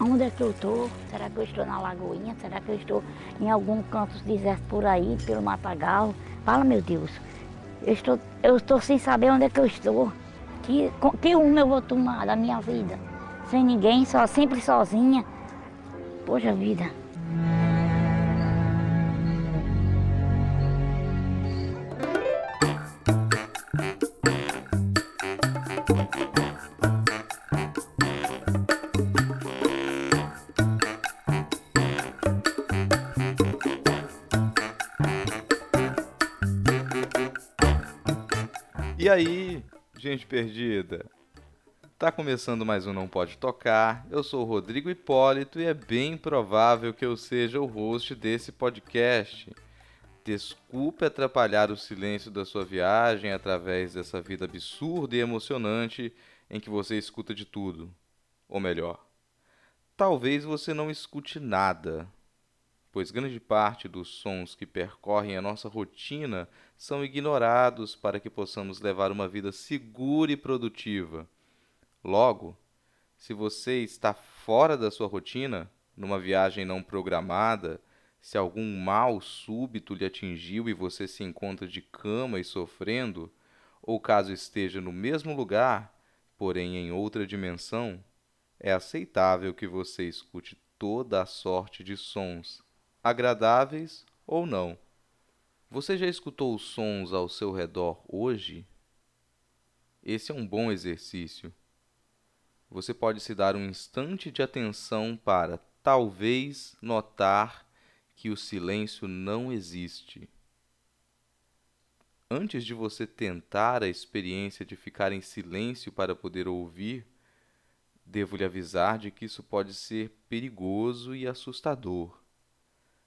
On- Onde é que eu tô? Será que eu estou na Lagoinha? Será que eu estou em algum canto deserto por aí, pelo Matagal? Fala, meu Deus. Eu estou, eu estou sem saber onde é que eu estou. Que, que rumo eu vou tomar da minha vida? Sem ninguém, só sempre sozinha. Poxa vida. E aí, gente perdida? Tá começando mais um Não Pode Tocar. Eu sou o Rodrigo Hipólito e é bem provável que eu seja o host desse podcast. Desculpe atrapalhar o silêncio da sua viagem através dessa vida absurda e emocionante em que você escuta de tudo. Ou melhor, talvez você não escute nada, pois grande parte dos sons que percorrem a nossa rotina são ignorados para que possamos levar uma vida segura e produtiva. Logo, se você está fora da sua rotina, numa viagem não programada, se algum mal súbito lhe atingiu e você se encontra de cama e sofrendo, ou caso esteja no mesmo lugar, porém em outra dimensão, é aceitável que você escute toda a sorte de sons, agradáveis ou não. Você já escutou os sons ao seu redor hoje? Esse é um bom exercício. Você pode se dar um instante de atenção para talvez notar que o silêncio não existe. Antes de você tentar a experiência de ficar em silêncio para poder ouvir, devo lhe avisar de que isso pode ser perigoso e assustador.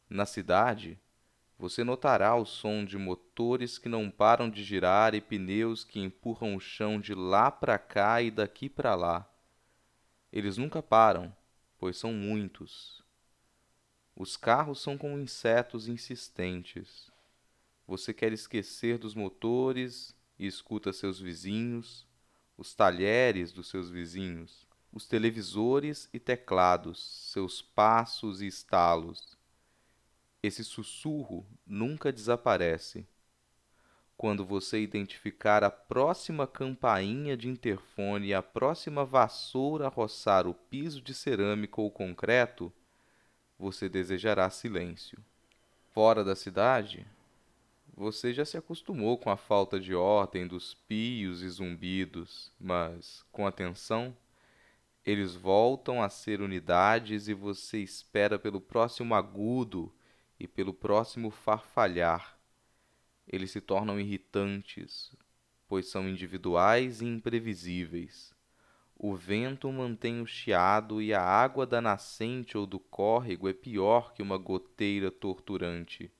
Na cidade, você notará o som de motores que não param de girar e pneus que empurram o chão de lá para cá e daqui para lá. Eles nunca param, pois são muitos. Os carros são como insetos insistentes. Você quer esquecer dos motores e escuta seus vizinhos, os talheres dos seus vizinhos, os televisores e teclados, seus passos e estalos. Esse sussurro nunca desaparece. Quando você identificar a próxima campainha de interfone e a próxima vassoura roçar o piso de cerâmica ou concreto, você desejará silêncio. Fora da cidade, você já se acostumou com a falta de ordem dos pios e zumbidos, mas, com atenção, eles voltam a ser unidades e você espera pelo próximo agudo e pelo próximo farfalhar. Eles se tornam irritantes, pois são individuais e imprevisíveis. O vento mantém o chiado e a água da nascente ou do córrego é pior que uma goteira torturante.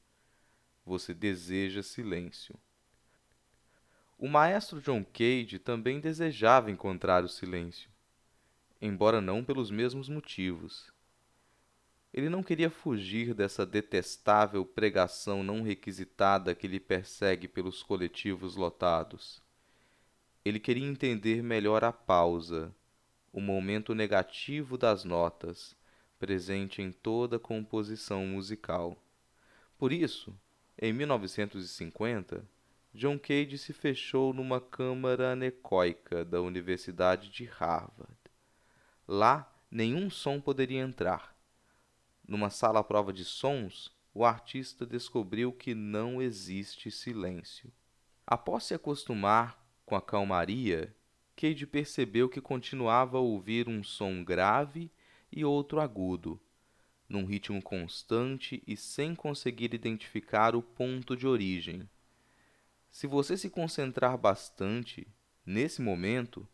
Você deseja silêncio. O maestro John Cage também desejava encontrar o silêncio, embora não pelos mesmos motivos. Ele não queria fugir dessa detestável pregação não requisitada que lhe persegue pelos coletivos lotados. Ele queria entender melhor a pausa, o momento negativo das notas, presente em toda composição musical. Por isso, em 1950, John Cage se fechou numa câmara anecoica da Universidade de Harvard. Lá, nenhum som poderia entrar. Numa sala à prova de sons, o artista descobriu que não existe silêncio. Após se acostumar com a calmaria, Cage percebeu que continuava a ouvir um som grave e outro agudo, num ritmo constante e sem conseguir identificar o ponto de origem. Se você se concentrar bastante, nesse momento,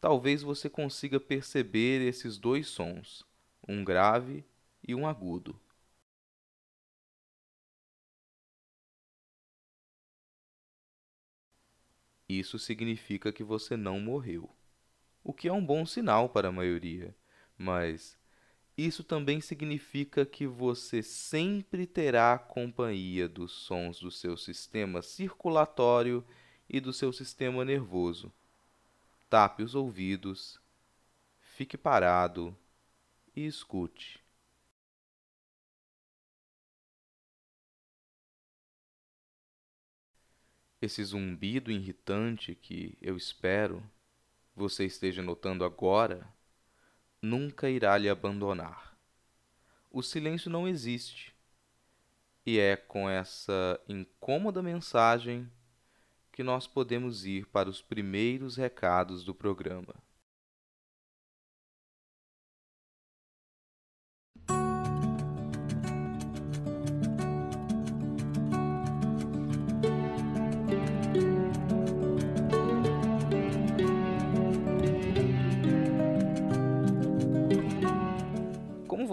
talvez você consiga perceber esses dois sons, um grave e um agudo. Isso significa que você não morreu, o que é um bom sinal para a maioria, mas isso também significa que você sempre terá a companhia dos sons do seu sistema circulatório e do seu sistema nervoso. Tape os ouvidos, fique parado e escute. Esse zumbido irritante que eu espero você esteja notando agora nunca irá lhe abandonar. O silêncio não existe. E é com essa incômoda mensagem que nós podemos ir para os primeiros recados do programa.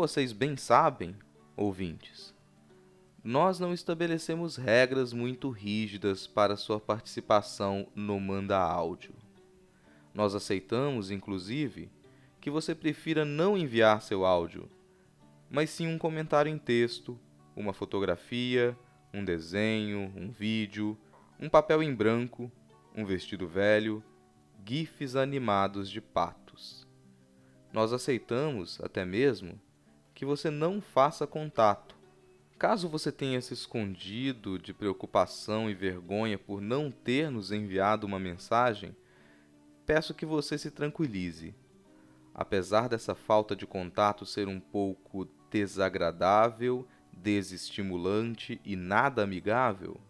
Vocês bem sabem, ouvintes, nós não estabelecemos regras muito rígidas para sua participação no Manda Áudio. Nós aceitamos, inclusive, que você prefira não enviar seu áudio, mas sim um comentário em texto, uma fotografia, um desenho, um vídeo, um papel em branco, um vestido velho, gifs animados de patos. Nós aceitamos, até mesmo, que você não faça contato. Caso você tenha se escondido de preocupação e vergonha por não ter nos enviado uma mensagem, peço que você se tranquilize. Apesar dessa falta de contato ser um pouco desagradável, desestimulante e nada amigável,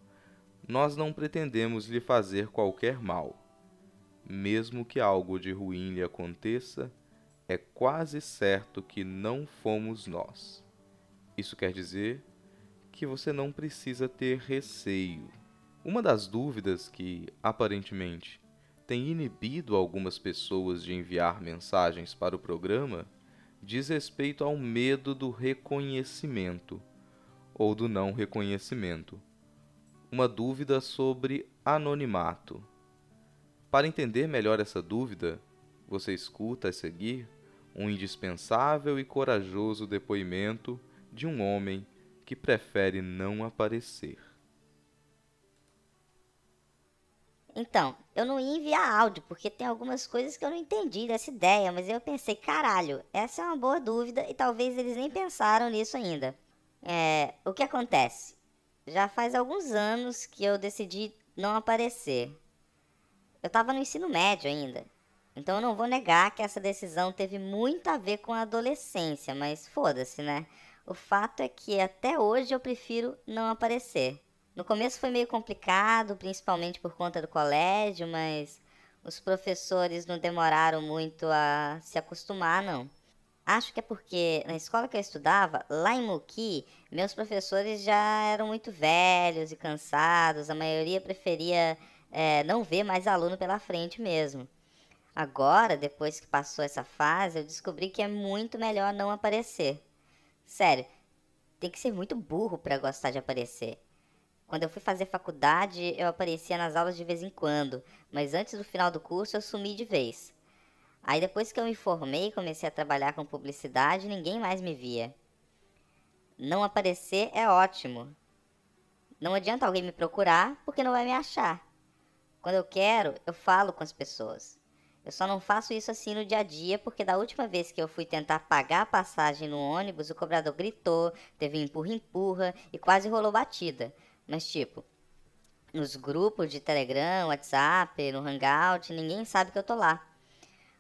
nós não pretendemos lhe fazer qualquer mal. Mesmo que algo de ruim lhe aconteça, é quase certo que não fomos nós. Isso quer dizer que você não precisa ter receio. Uma das dúvidas que, aparentemente, tem inibido algumas pessoas de enviar mensagens para o programa diz respeito ao medo do reconhecimento ou do não reconhecimento. Uma dúvida sobre anonimato. Para entender melhor essa dúvida, você escuta a seguir um indispensável e corajoso depoimento de um homem que prefere não aparecer. Então, eu não ia enviar áudio, porque tem algumas coisas que eu não entendi dessa ideia, mas eu pensei, caralho, essa é uma boa dúvida e talvez eles nem pensaram nisso ainda. É, o que acontece? Já faz alguns anos que eu decidi não aparecer. Eu tava no ensino médio ainda, então eu não vou negar que essa decisão teve muito a ver com a adolescência, mas foda-se, né? O fato é que até hoje eu prefiro não aparecer. No começo foi meio complicado, principalmente por conta do colégio, mas os professores não demoraram muito a se acostumar, não. Acho que é porque na escola que eu estudava, lá em Muki, meus professores já eram muito velhos e cansados, a maioria preferia é, não ver mais aluno pela frente mesmo. Agora, depois que passou essa fase, eu descobri que é muito melhor não aparecer. Sério, tem que ser muito burro para gostar de aparecer. Quando eu fui fazer faculdade, eu aparecia nas aulas de vez em quando, mas antes do final do curso eu sumi de vez. Aí depois que eu me formei e comecei a trabalhar com publicidade, ninguém mais me via. Não aparecer é ótimo. Não adianta alguém me procurar porque não vai me achar. Quando eu quero, eu falo com as pessoas. Eu só não faço isso assim no dia a dia, porque da última vez que eu fui tentar pagar a passagem no ônibus, o cobrador gritou, teve empurra-empurra e quase rolou batida. Mas tipo, nos grupos de Telegram, WhatsApp, no Hangout, ninguém sabe que eu tô lá.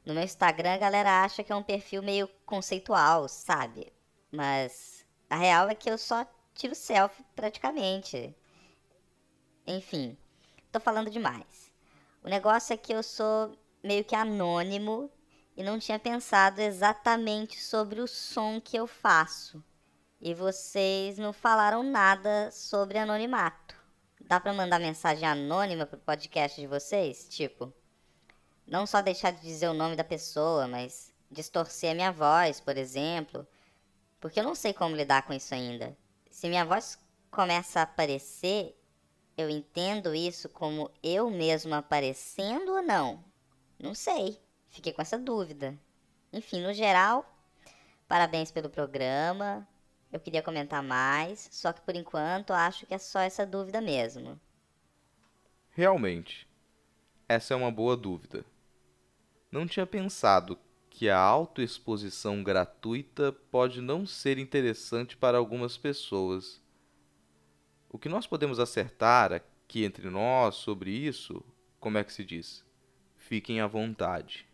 No meu Instagram, a galera acha que é um perfil meio conceitual, sabe? Mas a real é que eu só tiro selfie praticamente. Enfim, tô falando demais. O negócio é que eu sou meio que anônimo e não tinha pensado exatamente sobre o som que eu faço. E vocês não falaram nada sobre anonimato. Dá para mandar mensagem anônima pro podcast de vocês? Tipo, não só deixar de dizer o nome da pessoa, mas distorcer a minha voz, por exemplo. Porque eu não sei como lidar com isso ainda. Se minha voz começa a aparecer, eu entendo isso como eu mesmo aparecendo ou não? Não sei. Fiquei com essa dúvida. Enfim, no geral, parabéns pelo programa. Eu queria comentar mais, só que por enquanto acho que é só essa dúvida mesmo. Realmente, essa é uma boa dúvida. Não tinha pensado que a autoexposição gratuita pode não ser interessante para algumas pessoas. O que nós podemos acertar aqui entre nós sobre isso, como é que se diz? Fiquem à vontade.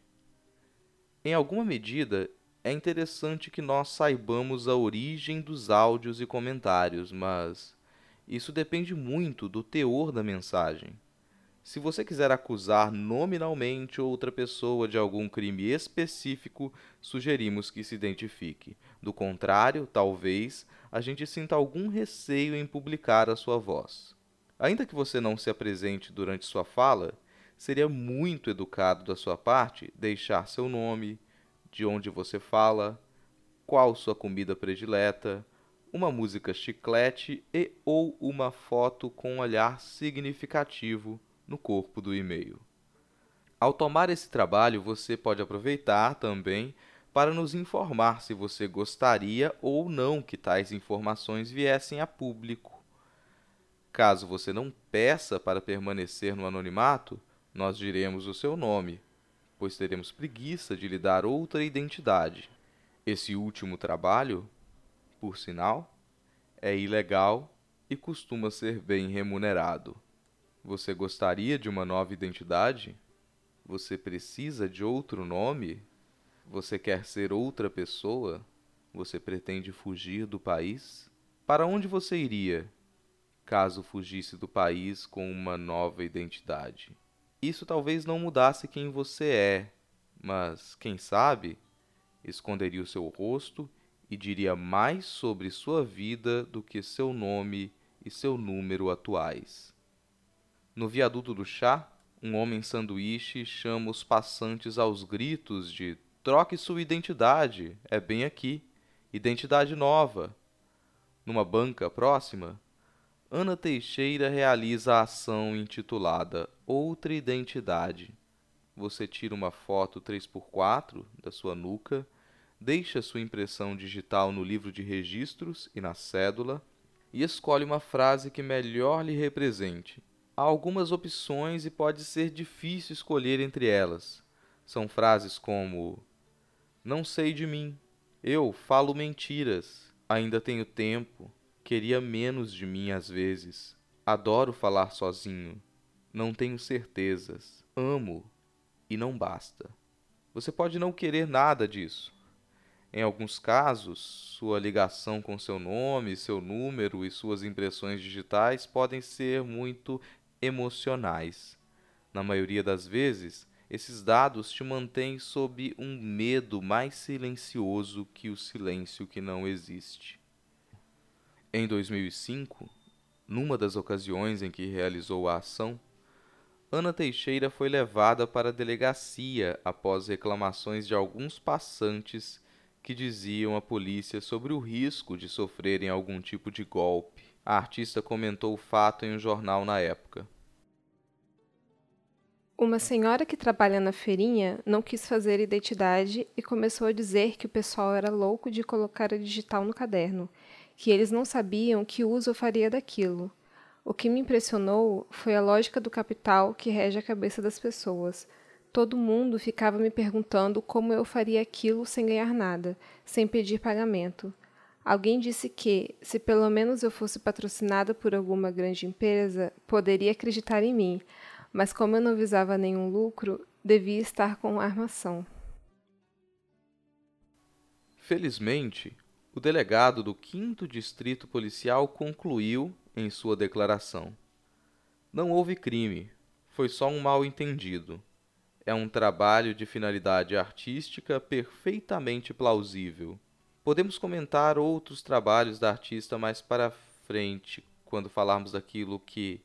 Em alguma medida, é interessante que nós saibamos a origem dos áudios e comentários, mas isso depende muito do teor da mensagem. Se você quiser acusar nominalmente outra pessoa de algum crime específico, sugerimos que se identifique. Do contrário, talvez a gente sinta algum receio em publicar a sua voz. Ainda que você não se apresente durante sua fala, seria muito educado da sua parte deixar seu nome, de onde você fala, qual sua comida predileta, uma música chiclete e ou uma foto com um olhar significativo no corpo do e-mail. Ao tomar esse trabalho, você pode aproveitar também para nos informar se você gostaria ou não que tais informações viessem a público. Caso você não peça para permanecer no anonimato, nós diremos o seu nome, pois teremos preguiça de lhe dar outra identidade. Esse último trabalho, por sinal, é ilegal e costuma ser bem remunerado. Você gostaria de uma nova identidade? Você precisa de outro nome? Você quer ser outra pessoa? Você pretende fugir do país? Para onde você iria caso fugisse do país com uma nova identidade? Isso talvez não mudasse quem você é, mas, quem sabe, esconderia o seu rosto e diria mais sobre sua vida do que seu nome e seu número atuais. No viaduto do chá, um homem sanduíche chama os passantes aos gritos de troque sua identidade, é bem aqui, identidade nova. Numa banca próxima, Ana Teixeira realiza a ação intitulada Outra Identidade. Você tira uma foto 3x4 da sua nuca, deixa sua impressão digital no livro de registros e na cédula e escolhe uma frase que melhor lhe represente Há algumas opções e pode ser difícil escolher entre elas. São frases como: Não sei de mim, eu falo mentiras, ainda tenho tempo, queria menos de mim às vezes, adoro falar sozinho, não tenho certezas, amo e não basta. Você pode não querer nada disso. Em alguns casos, sua ligação com seu nome, seu número e suas impressões digitais podem ser muito emocionais. Na maioria das vezes, esses dados te mantêm sob um medo mais silencioso que o silêncio que não existe. Em 2005, numa das ocasiões em que realizou a ação, Ana Teixeira foi levada para a delegacia após reclamações de alguns passantes que diziam à polícia sobre o risco de sofrerem algum tipo de golpe. A artista comentou o fato em um jornal na época. Uma senhora que trabalha na feirinha não quis fazer identidade e começou a dizer que o pessoal era louco de colocar a digital no caderno, que eles não sabiam que uso faria daquilo. O que me impressionou foi a lógica do capital que rege a cabeça das pessoas. Todo mundo ficava me perguntando como eu faria aquilo sem ganhar nada, sem pedir pagamento. Alguém disse que, se pelo menos eu fosse patrocinada por alguma grande empresa, poderia acreditar em mim mas como eu não visava nenhum lucro, devia estar com armação. Felizmente, o delegado do 5 Distrito Policial concluiu em sua declaração: Não houve crime, foi só um mal-entendido. É um trabalho de finalidade artística perfeitamente plausível. Podemos comentar outros trabalhos da artista mais para frente, quando falarmos daquilo que,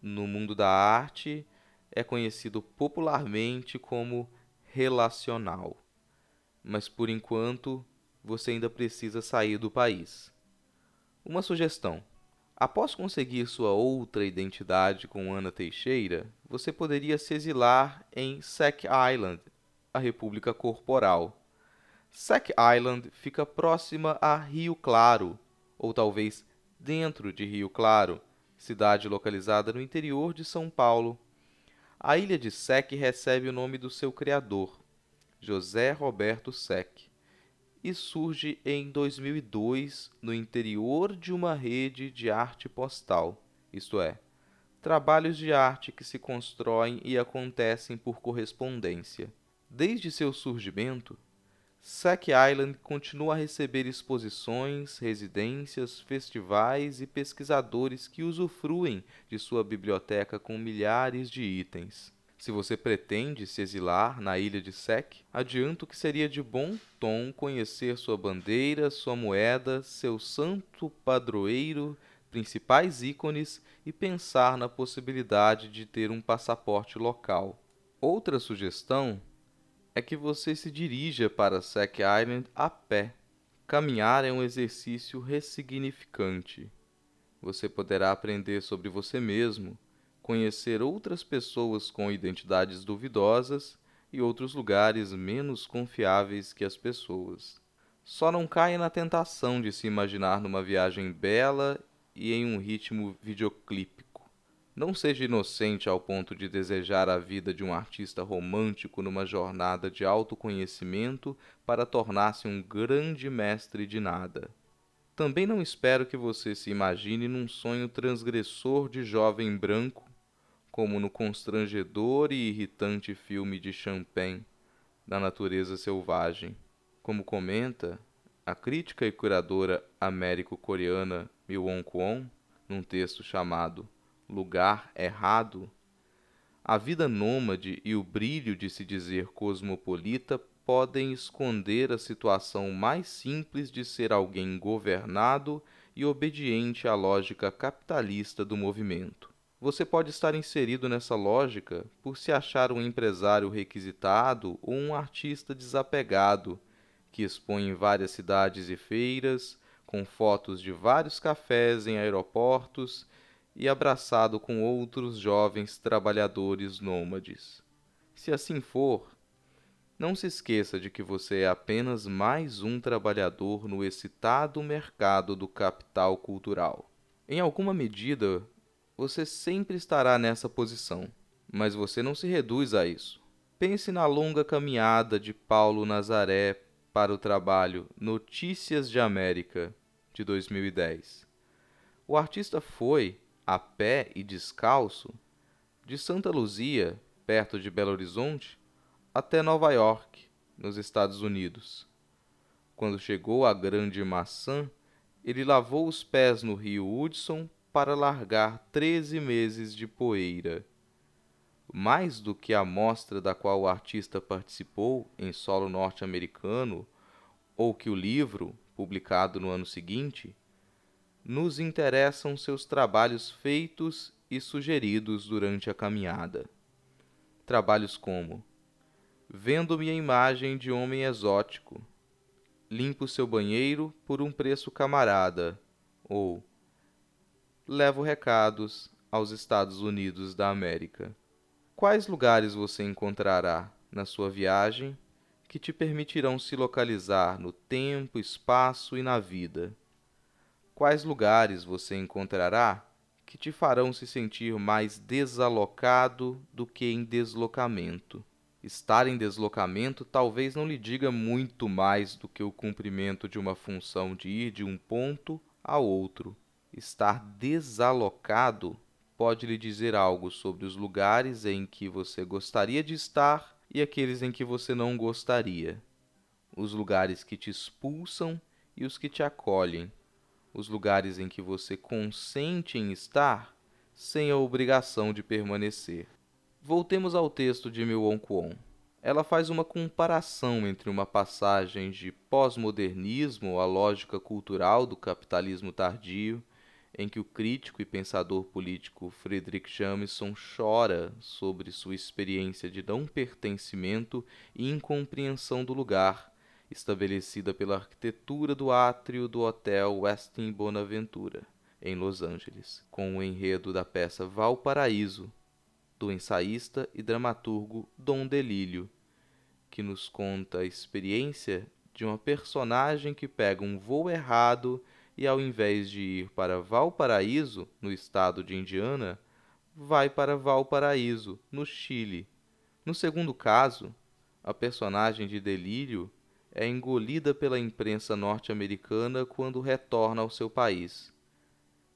no mundo da arte, é conhecido popularmente como relacional. Mas por enquanto, você ainda precisa sair do país. Uma sugestão: Após conseguir sua outra identidade com Ana Teixeira, você poderia se exilar em Sack Island, a República Corporal. Sack Island fica próxima a Rio Claro, ou talvez dentro de Rio Claro, cidade localizada no interior de São Paulo. A ilha de Sec recebe o nome do seu criador, José Roberto Sec, e surge em 2002 no interior de uma rede de arte postal, isto é, trabalhos de arte que se constroem e acontecem por correspondência. Desde seu surgimento, Sack Island continua a receber exposições, residências, festivais e pesquisadores que usufruem de sua biblioteca com milhares de itens. Se você pretende se exilar na ilha de Sec, adianto que seria de bom tom conhecer sua bandeira, sua moeda, seu santo padroeiro, principais ícones e pensar na possibilidade de ter um passaporte local. Outra sugestão é que você se dirija para Sack Island a pé. Caminhar é um exercício ressignificante. Você poderá aprender sobre você mesmo, conhecer outras pessoas com identidades duvidosas e outros lugares menos confiáveis que as pessoas. Só não caia na tentação de se imaginar numa viagem bela e em um ritmo videoclipe não seja inocente ao ponto de desejar a vida de um artista romântico numa jornada de autoconhecimento para tornar-se um grande mestre de nada. Também não espero que você se imagine num sonho transgressor de jovem branco, como no constrangedor e irritante filme de Champagne, da natureza selvagem. Como comenta a crítica e curadora américo-coreana Miwon Kwon, num texto chamado lugar errado, a vida nômade e o brilho de se dizer cosmopolita podem esconder a situação mais simples de ser alguém governado e obediente à lógica capitalista do movimento. Você pode estar inserido nessa lógica por se achar um empresário requisitado ou um artista desapegado que expõe em várias cidades e feiras, com fotos de vários cafés em aeroportos e abraçado com outros jovens trabalhadores nômades. Se assim for, não se esqueça de que você é apenas mais um trabalhador no excitado mercado do capital cultural. Em alguma medida, você sempre estará nessa posição, mas você não se reduz a isso. Pense na longa caminhada de Paulo Nazaré para o trabalho Notícias de América, de 2010. O artista foi, a pé e descalço, de Santa Luzia, perto de Belo Horizonte, até Nova York, nos Estados Unidos. Quando chegou à Grande Maçã, ele lavou os pés no rio Hudson para largar treze meses de poeira. Mais do que a amostra da qual o artista participou em solo norte-americano, ou que o livro, publicado no ano seguinte, nos interessam seus trabalhos feitos e sugeridos durante a caminhada. Trabalhos como Vendo minha imagem de homem exótico, Limpo seu banheiro por um preço camarada, ou Levo recados aos Estados Unidos da América. Quais lugares você encontrará na sua viagem que te permitirão se localizar no tempo, espaço e na vida? Quais lugares você encontrará que te farão se sentir mais desalocado do que em deslocamento? Estar em deslocamento talvez não lhe diga muito mais do que o cumprimento de uma função de ir de um ponto a outro. Estar desalocado pode lhe dizer algo sobre os lugares em que você gostaria de estar e aqueles em que você não gostaria. Os lugares que te expulsam e os que te acolhem os lugares em que você consente em estar sem a obrigação de permanecer. Voltemos ao texto de Milon Kwon. Ela faz uma comparação entre uma passagem de pós-modernismo à lógica cultural do capitalismo tardio, em que o crítico e pensador político Friedrich Jameson chora sobre sua experiência de não pertencimento e incompreensão do lugar, estabelecida pela arquitetura do átrio do Hotel Westin Bonaventura, em Los Angeles, com o enredo da peça Valparaíso, do ensaísta e dramaturgo Dom Delírio, que nos conta a experiência de uma personagem que pega um voo errado e, ao invés de ir para Valparaíso, no estado de Indiana, vai para Valparaíso, no Chile. No segundo caso, a personagem de Delírio é engolida pela imprensa norte-americana quando retorna ao seu país.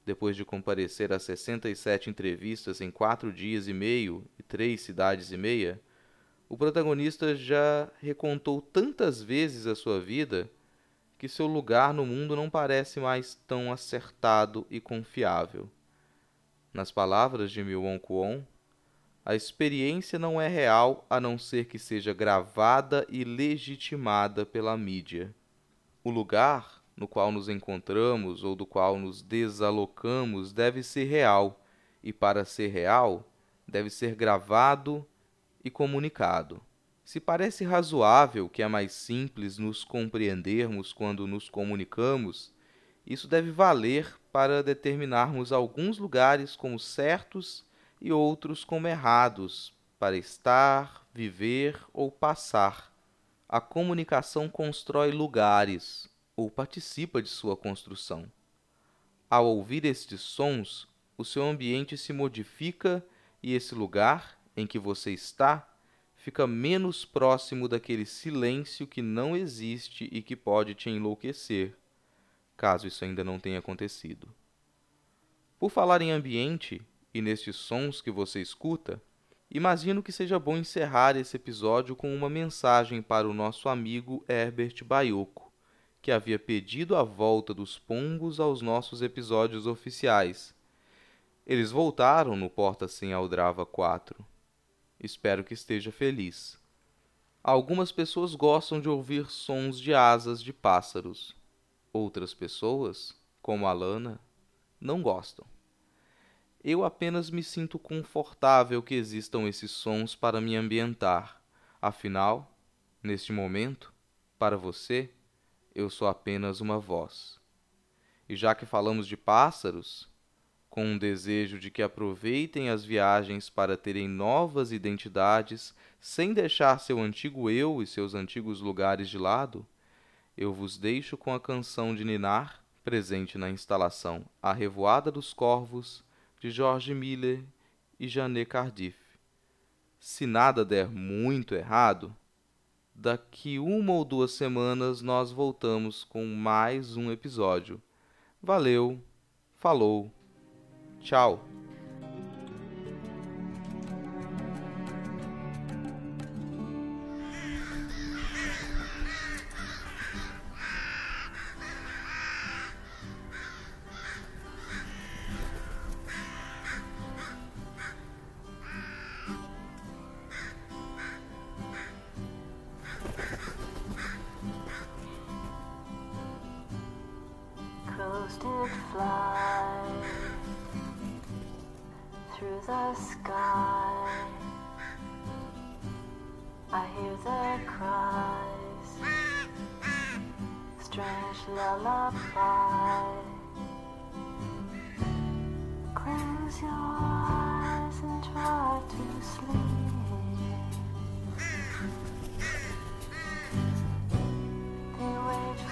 Depois de comparecer a 67 entrevistas em quatro dias e meio e três cidades e meia, o protagonista já recontou tantas vezes a sua vida que seu lugar no mundo não parece mais tão acertado e confiável. Nas palavras de Milon Kwon, a experiência não é real a não ser que seja gravada e legitimada pela mídia. O lugar no qual nos encontramos ou do qual nos desalocamos deve ser real, e para ser real, deve ser gravado e comunicado. Se parece razoável que é mais simples nos compreendermos quando nos comunicamos, isso deve valer para determinarmos alguns lugares como certos e outros como errados, para estar, viver ou passar. A comunicação constrói lugares ou participa de sua construção. Ao ouvir estes sons, o seu ambiente se modifica e esse lugar em que você está fica menos próximo daquele silêncio que não existe e que pode te enlouquecer, caso isso ainda não tenha acontecido. Por falar em ambiente, e nestes sons que você escuta, imagino que seja bom encerrar esse episódio com uma mensagem para o nosso amigo Herbert Baioco, que havia pedido a volta dos pombos aos nossos episódios oficiais. Eles voltaram no Porta Sem Aldrava 4. Espero que esteja feliz. Algumas pessoas gostam de ouvir sons de asas de pássaros. Outras pessoas, como a Lana, não gostam. Eu apenas me sinto confortável que existam esses sons para me ambientar. Afinal, neste momento, para você, eu sou apenas uma voz. E já que falamos de pássaros, com um desejo de que aproveitem as viagens para terem novas identidades sem deixar seu antigo eu e seus antigos lugares de lado, eu vos deixo com a canção de Ninar, presente na instalação A Revoada dos Corvos, de George Miller e Janet Cardiff. Se nada der muito errado, daqui uma ou duas semanas nós voltamos com mais um episódio. Valeu, falou, tchau. Sky. I hear their cries, strange lullaby. Close your eyes and try to sleep. They wait.